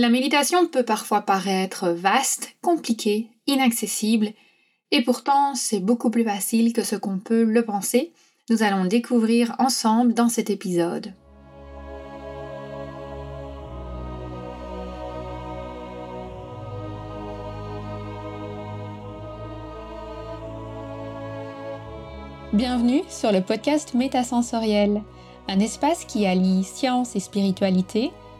La méditation peut parfois paraître vaste, compliquée, inaccessible, et pourtant c'est beaucoup plus facile que ce qu'on peut le penser. Nous allons découvrir ensemble dans cet épisode. Bienvenue sur le podcast Métasensoriel, un espace qui allie science et spiritualité,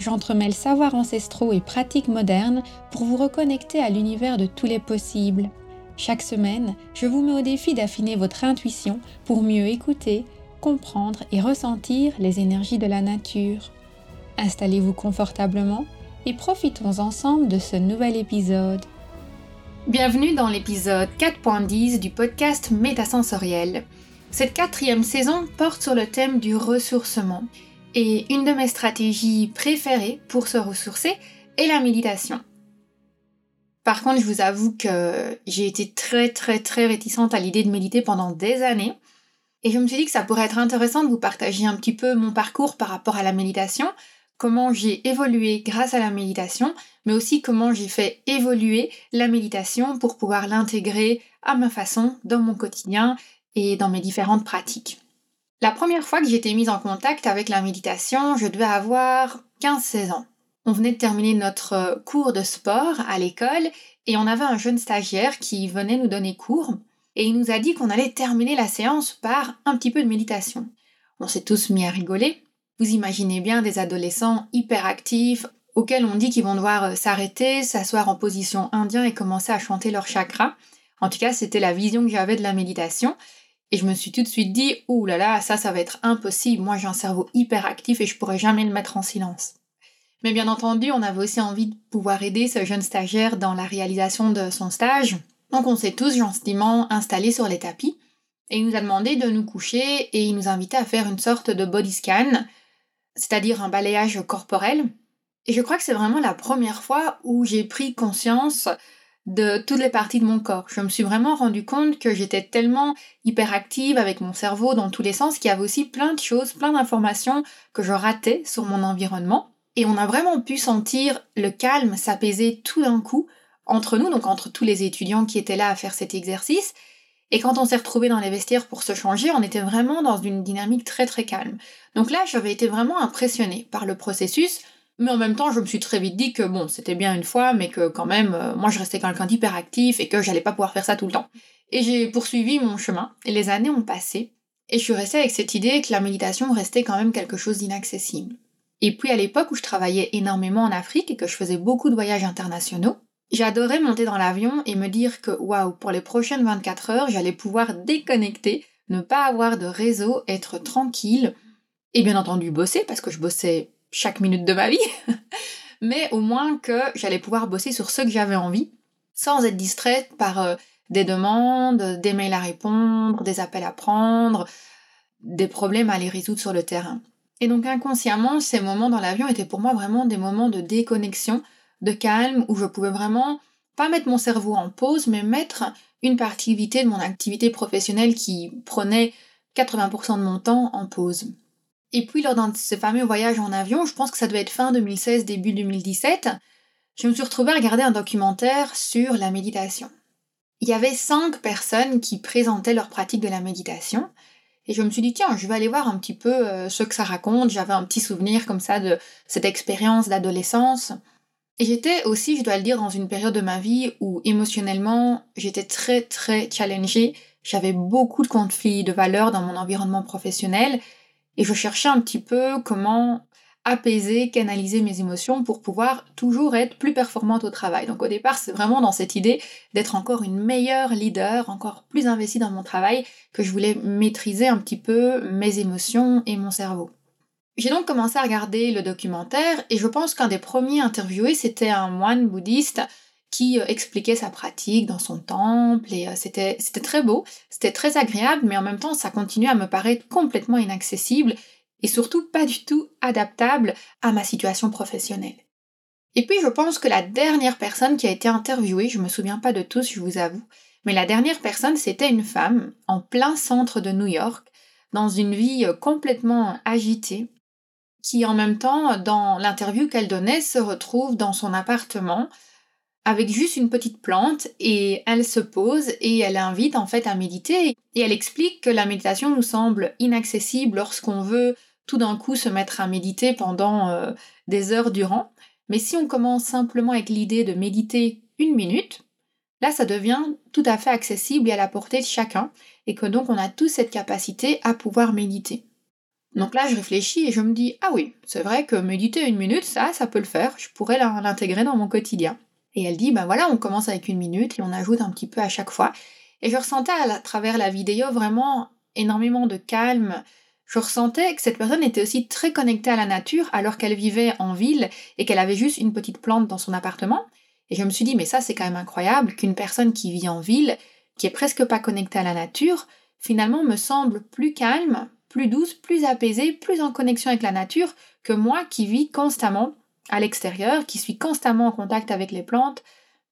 j'entremêle savoirs ancestraux et pratiques modernes pour vous reconnecter à l'univers de tous les possibles. Chaque semaine, je vous mets au défi d'affiner votre intuition pour mieux écouter, comprendre et ressentir les énergies de la nature. Installez-vous confortablement et profitons ensemble de ce nouvel épisode. Bienvenue dans l'épisode 4.10 du podcast Métasensoriel. Cette quatrième saison porte sur le thème du ressourcement. Et une de mes stratégies préférées pour se ressourcer est la méditation. Par contre, je vous avoue que j'ai été très très très réticente à l'idée de méditer pendant des années. Et je me suis dit que ça pourrait être intéressant de vous partager un petit peu mon parcours par rapport à la méditation, comment j'ai évolué grâce à la méditation, mais aussi comment j'ai fait évoluer la méditation pour pouvoir l'intégrer à ma façon dans mon quotidien et dans mes différentes pratiques. La première fois que été mise en contact avec la méditation, je devais avoir 15-16 ans. On venait de terminer notre cours de sport à l'école et on avait un jeune stagiaire qui venait nous donner cours et il nous a dit qu'on allait terminer la séance par un petit peu de méditation. On s'est tous mis à rigoler. Vous imaginez bien des adolescents hyperactifs auxquels on dit qu'ils vont devoir s'arrêter, s'asseoir en position indien et commencer à chanter leur chakra. En tout cas, c'était la vision que j'avais de la méditation. Et je me suis tout de suite dit, ouh là là, ça, ça va être impossible. Moi, j'ai un cerveau hyper actif et je pourrais jamais le mettre en silence. Mais bien entendu, on avait aussi envie de pouvoir aider ce jeune stagiaire dans la réalisation de son stage. Donc on s'est tous gentiment installés sur les tapis et il nous a demandé de nous coucher et il nous invitait à faire une sorte de body scan, c'est-à-dire un balayage corporel. Et je crois que c'est vraiment la première fois où j'ai pris conscience de toutes les parties de mon corps. Je me suis vraiment rendu compte que j'étais tellement hyperactive avec mon cerveau dans tous les sens qu'il y avait aussi plein de choses, plein d'informations que je ratais sur mon environnement. Et on a vraiment pu sentir le calme s'apaiser tout d'un coup entre nous, donc entre tous les étudiants qui étaient là à faire cet exercice. Et quand on s'est retrouvés dans les vestiaires pour se changer, on était vraiment dans une dynamique très très calme. Donc là, j'avais été vraiment impressionnée par le processus, mais en même temps, je me suis très vite dit que bon, c'était bien une fois, mais que quand même, euh, moi je restais quelqu'un d'hyperactif et que j'allais pas pouvoir faire ça tout le temps. Et j'ai poursuivi mon chemin, et les années ont passé, et je suis restée avec cette idée que la méditation restait quand même quelque chose d'inaccessible. Et puis à l'époque où je travaillais énormément en Afrique et que je faisais beaucoup de voyages internationaux, j'adorais monter dans l'avion et me dire que waouh, pour les prochaines 24 heures, j'allais pouvoir déconnecter, ne pas avoir de réseau, être tranquille, et bien entendu bosser, parce que je bossais chaque minute de ma vie, mais au moins que j'allais pouvoir bosser sur ce que j'avais envie, sans être distraite par euh, des demandes, des mails à répondre, des appels à prendre, des problèmes à les résoudre sur le terrain. Et donc inconsciemment, ces moments dans l'avion étaient pour moi vraiment des moments de déconnexion, de calme, où je pouvais vraiment pas mettre mon cerveau en pause, mais mettre une partie de mon activité professionnelle qui prenait 80% de mon temps en pause. Et puis lors de ces fameux voyages en avion, je pense que ça devait être fin 2016, début 2017, je me suis retrouvée à regarder un documentaire sur la méditation. Il y avait cinq personnes qui présentaient leur pratique de la méditation. Et je me suis dit, tiens, je vais aller voir un petit peu euh, ce que ça raconte. J'avais un petit souvenir comme ça de cette expérience d'adolescence. Et j'étais aussi, je dois le dire, dans une période de ma vie où émotionnellement, j'étais très très challengée. J'avais beaucoup de conflits de valeurs dans mon environnement professionnel et je cherchais un petit peu comment apaiser, canaliser mes émotions pour pouvoir toujours être plus performante au travail. Donc au départ, c'est vraiment dans cette idée d'être encore une meilleure leader, encore plus investie dans mon travail, que je voulais maîtriser un petit peu mes émotions et mon cerveau. J'ai donc commencé à regarder le documentaire et je pense qu'un des premiers interviewés, c'était un moine bouddhiste qui euh, expliquait sa pratique dans son temple et euh, c'était très beau, c'était très agréable, mais en même temps ça continuait à me paraître complètement inaccessible et surtout pas du tout adaptable à ma situation professionnelle. Et puis je pense que la dernière personne qui a été interviewée, je me souviens pas de tous, je vous avoue, mais la dernière personne c'était une femme en plein centre de New York, dans une vie euh, complètement agitée, qui en même temps, dans l'interview qu'elle donnait, se retrouve dans son appartement avec juste une petite plante et elle se pose et elle invite en fait à méditer et elle explique que la méditation nous semble inaccessible lorsqu'on veut tout d'un coup se mettre à méditer pendant euh, des heures durant. Mais si on commence simplement avec l'idée de méditer une minute, là ça devient tout à fait accessible et à la portée de chacun et que donc on a tous cette capacité à pouvoir méditer. Donc là je réfléchis et je me dis ah oui, c'est vrai que méditer une minute, ça, ça peut le faire, je pourrais l'intégrer dans mon quotidien. Et elle dit, ben voilà, on commence avec une minute et on ajoute un petit peu à chaque fois. Et je ressentais à travers la vidéo vraiment énormément de calme. Je ressentais que cette personne était aussi très connectée à la nature alors qu'elle vivait en ville et qu'elle avait juste une petite plante dans son appartement. Et je me suis dit, mais ça c'est quand même incroyable qu'une personne qui vit en ville, qui est presque pas connectée à la nature, finalement me semble plus calme, plus douce, plus apaisée, plus en connexion avec la nature que moi qui vis constamment à l'extérieur, qui suis constamment en contact avec les plantes,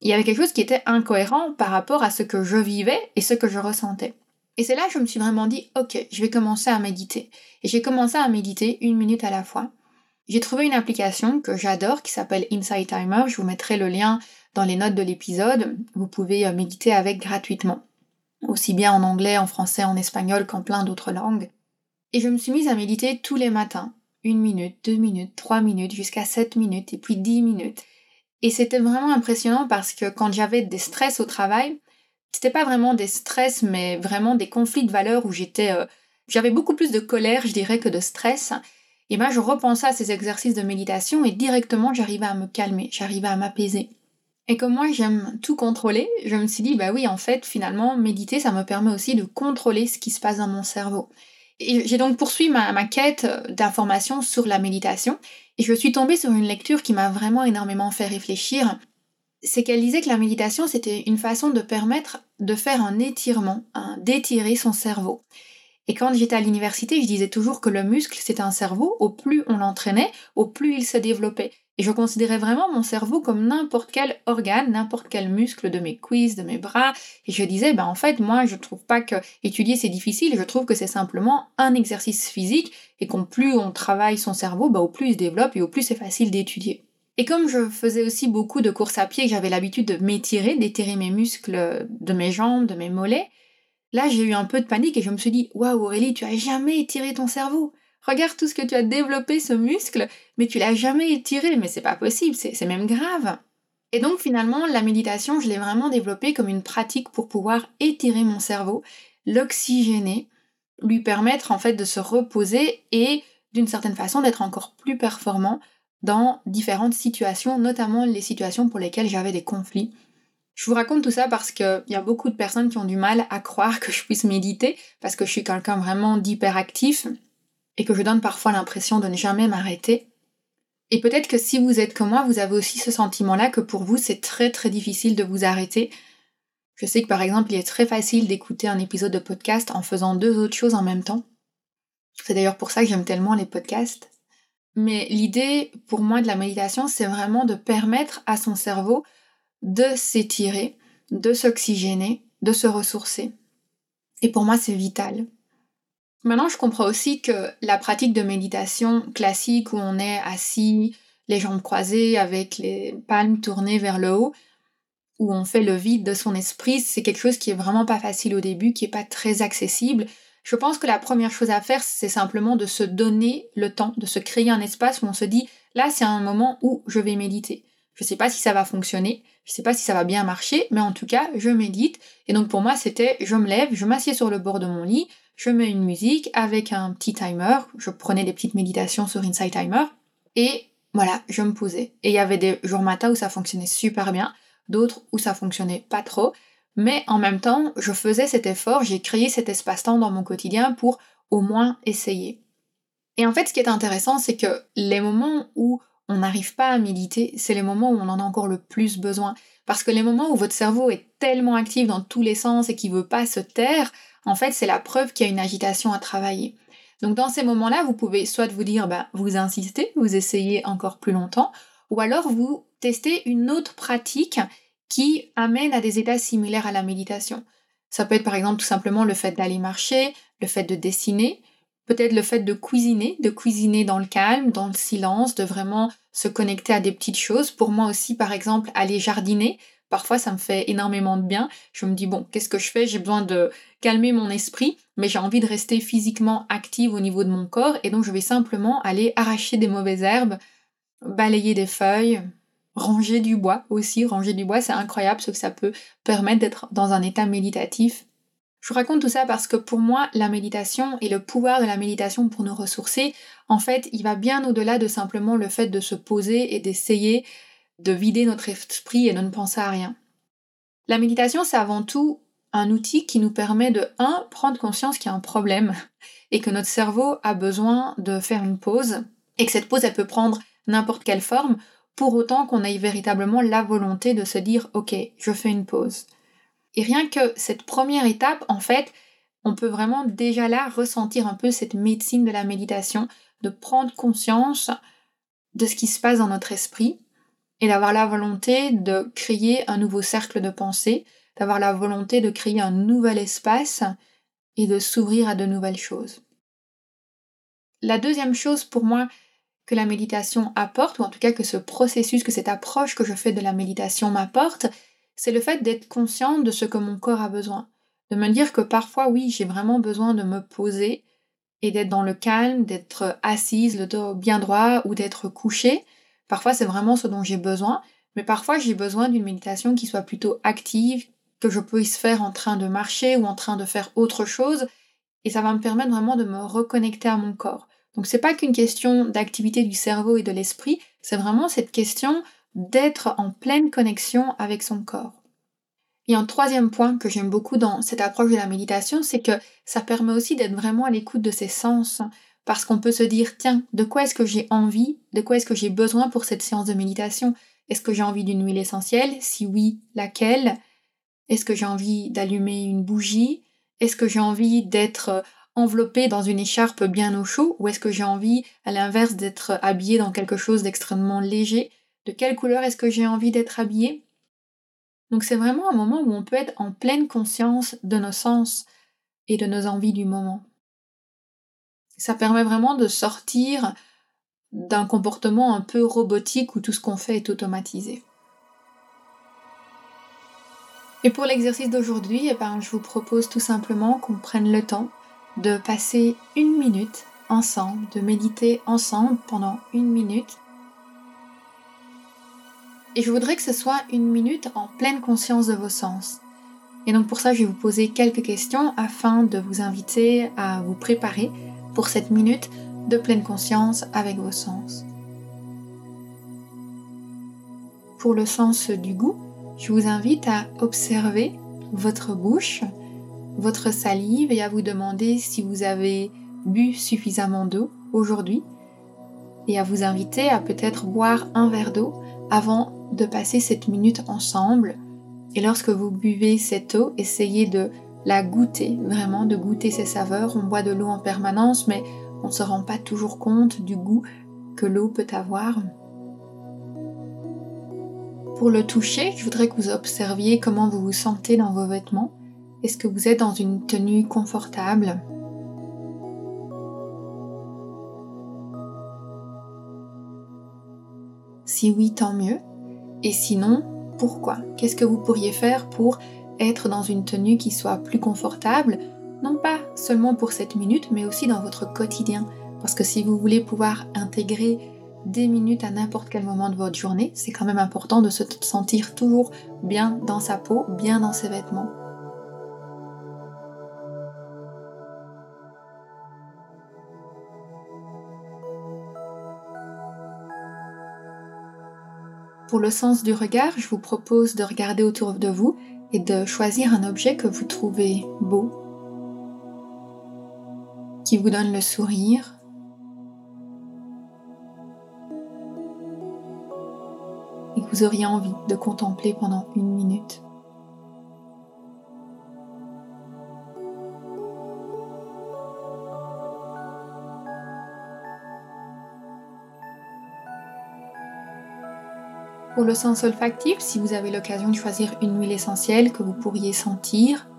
il y avait quelque chose qui était incohérent par rapport à ce que je vivais et ce que je ressentais. Et c'est là que je me suis vraiment dit, ok, je vais commencer à méditer. Et j'ai commencé à méditer une minute à la fois. J'ai trouvé une application que j'adore qui s'appelle Insight Timer. Je vous mettrai le lien dans les notes de l'épisode. Vous pouvez euh, méditer avec gratuitement. Aussi bien en anglais, en français, en espagnol qu'en plein d'autres langues. Et je me suis mise à méditer tous les matins une minute, deux minutes, trois minutes, jusqu'à sept minutes et puis dix minutes. Et c'était vraiment impressionnant parce que quand j'avais des stress au travail, c'était pas vraiment des stress, mais vraiment des conflits de valeurs où j'étais, euh, j'avais beaucoup plus de colère, je dirais, que de stress. Et moi, je repensais à ces exercices de méditation et directement, j'arrivais à me calmer, j'arrivais à m'apaiser. Et comme moi, j'aime tout contrôler, je me suis dit, bah oui, en fait, finalement, méditer, ça me permet aussi de contrôler ce qui se passe dans mon cerveau. J'ai donc poursuivi ma, quête d'informations sur la méditation et je suis tombée sur une lecture qui m'a vraiment énormément fait réfléchir. C'est qu'elle disait que la méditation, c'était une façon de permettre de faire un étirement, d'étirer son cerveau. Et quand j'étais à l'université, je disais toujours que le muscle, c'est un cerveau, au plus on l'entraînait, au plus il se développait. Et je considérais vraiment mon cerveau comme n'importe quel organe, n'importe quel muscle de mes cuisses, de mes bras. Et je disais, ben en fait, moi, je trouve pas que étudier c'est difficile. Je trouve que c'est simplement un exercice physique et qu'au plus on travaille son cerveau, ben, au plus il se développe et au plus c'est facile d'étudier. Et comme je faisais aussi beaucoup de courses à pied, j'avais l'habitude de m'étirer, d'étirer mes muscles de mes jambes, de mes mollets, là j'ai eu un peu de panique et je me suis dit, waouh Aurélie, tu as jamais étiré ton cerveau. Regarde tout ce que tu as développé, ce muscle, mais tu l'as jamais étiré, mais c'est pas possible, c'est même grave. Et donc finalement, la méditation, je l'ai vraiment développée comme une pratique pour pouvoir étirer mon cerveau, l'oxygéner, lui permettre en fait de se reposer et d'une certaine façon d'être encore plus performant dans différentes situations, notamment les situations pour lesquelles j'avais des conflits. Je vous raconte tout ça parce qu'il y a beaucoup de personnes qui ont du mal à croire que je puisse méditer, parce que je suis quelqu'un vraiment d'hyperactif, et que je donne parfois l'impression de ne jamais m'arrêter. Et peut-être que si vous êtes comme moi, vous avez aussi ce sentiment-là que pour vous, c'est très très difficile de vous arrêter. Je sais que par exemple, il est très facile d'écouter un épisode de podcast en faisant deux autres choses en même temps. C'est d'ailleurs pour ça que j'aime tellement les podcasts. Mais l'idée pour moi de la méditation, c'est vraiment de permettre à son cerveau de s'étirer, de s'oxygéner, de se ressourcer. Et pour moi, c'est vital. Maintenant, je comprends aussi que la pratique de méditation classique où on est assis, les jambes croisées, avec les palmes tournées vers le haut, où on fait le vide de son esprit, c'est quelque chose qui est vraiment pas facile au début, qui est pas très accessible. Je pense que la première chose à faire, c'est simplement de se donner le temps, de se créer un espace où on se dit, là, c'est un moment où je vais méditer. Je sais pas si ça va fonctionner, je sais pas si ça va bien marcher, mais en tout cas, je médite. Et donc pour moi, c'était, je me lève, je m'assieds sur le bord de mon lit, je mets une musique avec un petit timer, je prenais des petites méditations sur Insight Timer, et voilà, je me posais. Et il y avait des jours matins où ça fonctionnait super bien, d'autres où ça fonctionnait pas trop, mais en même temps, je faisais cet effort, j'ai créé cet espace-temps dans mon quotidien pour au moins essayer. Et en fait, ce qui est intéressant, c'est que les moments où on n'arrive pas à méditer, c'est les moments où on en a encore le plus besoin. Parce que les moments où votre cerveau est tellement actif dans tous les sens et qu'il veut pas se taire, en fait, c'est la preuve qu'il y a une agitation à travailler. Donc dans ces moments-là, vous pouvez soit vous dire, bah, vous insistez, vous essayez encore plus longtemps, ou alors vous testez une autre pratique qui amène à des états similaires à la méditation. Ça peut être par exemple tout simplement le fait d'aller marcher, le fait de dessiner, peut-être le fait de cuisiner, de cuisiner dans le calme, dans le silence, de vraiment se connecter à des petites choses. Pour moi aussi, par exemple, aller jardiner, parfois ça me fait énormément de bien. Je me dis, bon, qu'est-ce que je fais? J'ai besoin de calmer mon esprit, mais j'ai envie de rester physiquement active au niveau de mon corps, et donc je vais simplement aller arracher des mauvaises herbes, balayer des feuilles, ranger du bois aussi. Ranger du bois, c'est incroyable ce que ça peut permettre d'être dans un état méditatif. Je vous raconte tout ça parce que pour moi, la méditation et le pouvoir de la méditation pour nous ressourcer, en fait, il va bien au-delà de simplement le fait de se poser et d'essayer de vider notre esprit et de ne penser à rien. La méditation, c'est avant tout un outil qui nous permet de, un, prendre conscience qu'il y a un problème et que notre cerveau a besoin de faire une pause et que cette pause, elle peut prendre n'importe quelle forme pour autant qu'on ait véritablement la volonté de se dire ok, je fais une pause. Et rien que cette première étape, en fait, on peut vraiment déjà là ressentir un peu cette médecine de la méditation, de prendre conscience de ce qui se passe dans notre esprit et d'avoir la volonté de créer un nouveau cercle de pensée, d'avoir la volonté de créer un nouvel espace et de s'ouvrir à de nouvelles choses. La deuxième chose pour moi que la méditation apporte, ou en tout cas que ce processus, que cette approche que je fais de la méditation m'apporte, c'est le fait d'être consciente de ce que mon corps a besoin. De me dire que parfois, oui, j'ai vraiment besoin de me poser et d'être dans le calme, d'être assise, le dos bien droit ou d'être couchée. Parfois, c'est vraiment ce dont j'ai besoin, mais parfois, j'ai besoin d'une méditation qui soit plutôt active, que je puisse faire en train de marcher ou en train de faire autre chose, et ça va me permettre vraiment de me reconnecter à mon corps. Donc c'est pas qu'une question d'activité du cerveau et de l'esprit, c'est vraiment cette question d'être en pleine connexion avec son corps. Et un troisième point que j'aime beaucoup dans cette approche de la méditation, c'est que ça permet aussi d'être vraiment à l'écoute de ses sens, parce qu'on peut se dire, tiens, de quoi est-ce que j'ai envie, de quoi est-ce que j'ai besoin pour cette séance de méditation? Est-ce que j'ai envie d'une huile essentielle? Si oui, laquelle? Est-ce que j'ai envie d'allumer une bougie? Est-ce que j'ai envie d'être enveloppé dans une écharpe bien au chaud? Ou est-ce que j'ai envie, à l'inverse, d'être habillé dans quelque chose d'extrêmement léger? De quelle couleur est-ce que j'ai envie d'être habillé Donc c'est vraiment un moment où on peut être en pleine conscience de nos sens et de nos envies du moment. Ça permet vraiment de sortir d'un comportement un peu robotique où tout ce qu'on fait est automatisé. Et pour l'exercice d'aujourd'hui, eh ben, je vous propose tout simplement qu'on prenne le temps de passer une minute ensemble, de méditer ensemble pendant une minute. Et je voudrais que ce soit une minute en pleine conscience de vos sens. Et donc pour ça, je vais vous poser quelques questions afin de vous inviter à vous préparer pour cette minute de pleine conscience avec vos sens. Pour le sens du goût, je vous invite à observer votre bouche votre salive et à vous demander si vous avez bu suffisamment d'eau aujourd'hui et à vous inviter à peut-être boire un verre d'eau avant de passer cette minute ensemble. Et lorsque vous buvez cette eau, essayez de la goûter, vraiment de goûter ses saveurs. On boit de l'eau en permanence, mais on ne se rend pas toujours compte du goût que l'eau peut avoir. Pour le toucher, je voudrais que vous observiez comment vous vous sentez dans vos vêtements. Est-ce que vous êtes dans une tenue confortable? Si oui, tant mieux. Et sinon, pourquoi? Qu'est-ce que vous pourriez faire pour être dans une tenue qui soit plus confortable Non pas seulement pour cette minute, mais aussi dans votre quotidien. Parce que si vous voulez pouvoir intégrer des minutes à n'importe quel moment de votre journée, c'est quand même important de se sentir toujours bien dans sa peau, bien dans ses vêtements. Pour le sens du regard, je vous propose de regarder autour de vous et de choisir un objet que vous trouvez beau, qui vous donne le sourire. Et que vous auriez envie de contempler pendant une minute. Pour le sens olfactif, si vous avez l'occasion de choisir une huile essentielle que vous pourriez sentir,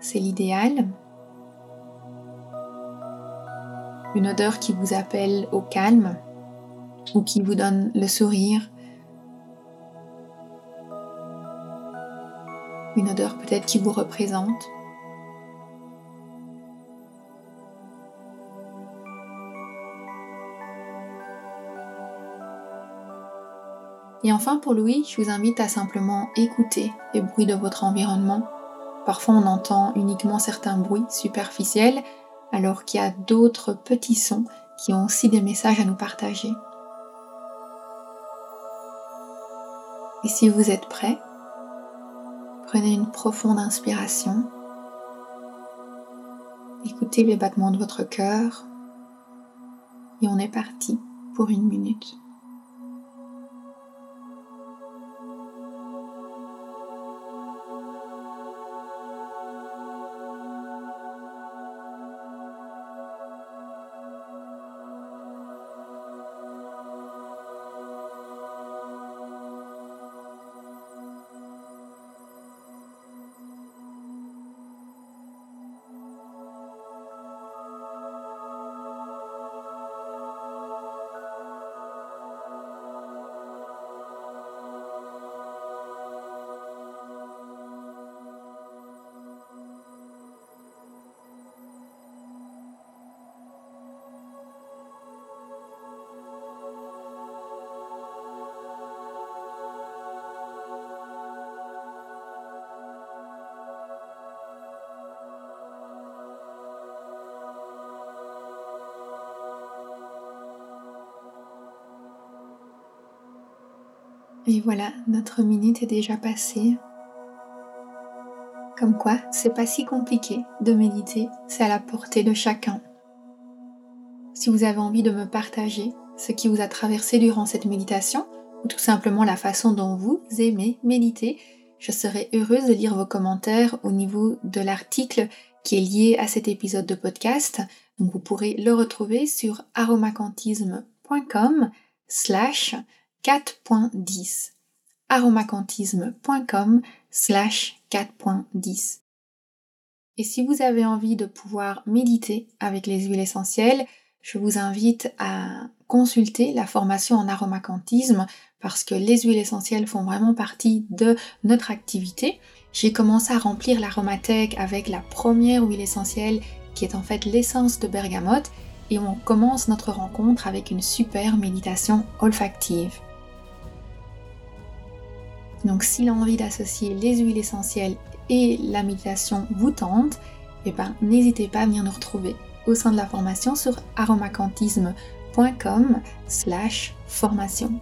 c'est l'idéal. Une odeur qui vous appelle au calme ou qui vous donne le sourire. Une odeur peut-être qui vous représente. Et enfin pour Louis, je vous invite à simplement écouter les bruits de votre environnement. Parfois on entend uniquement certains bruits superficiels, alors qu'il y a d'autres petits sons qui ont aussi des messages à nous partager. Et si vous êtes prêt, prenez une profonde inspiration. Écoutez les battements de votre cœur. Et on est parti pour une minute. Et voilà, notre minute est déjà passée. Comme quoi, c'est pas si compliqué de méditer, c'est à la portée de chacun. Si vous avez envie de me partager ce qui vous a traversé durant cette méditation, ou tout simplement la façon dont vous aimez méditer, je serai heureuse de lire vos commentaires au niveau de l'article qui est lié à cet épisode de podcast. Vous pourrez le retrouver sur aromacantisme.com slash 4.10 aromacantisme.com slash 4.10 Et si vous avez envie de pouvoir méditer avec les huiles essentielles, je vous invite à consulter la formation en aromacantisme parce que les huiles essentielles font vraiment partie de notre activité. J'ai commencé à remplir l'aromathèque avec la première huile essentielle qui est en fait l'essence de bergamote et on commence notre rencontre avec une super méditation olfactive. Donc si l'envie d'associer les huiles essentielles et la méditation vous tente, eh ben, n'hésitez pas à venir nous retrouver au sein de la formation sur aromacantisme.com slash formation.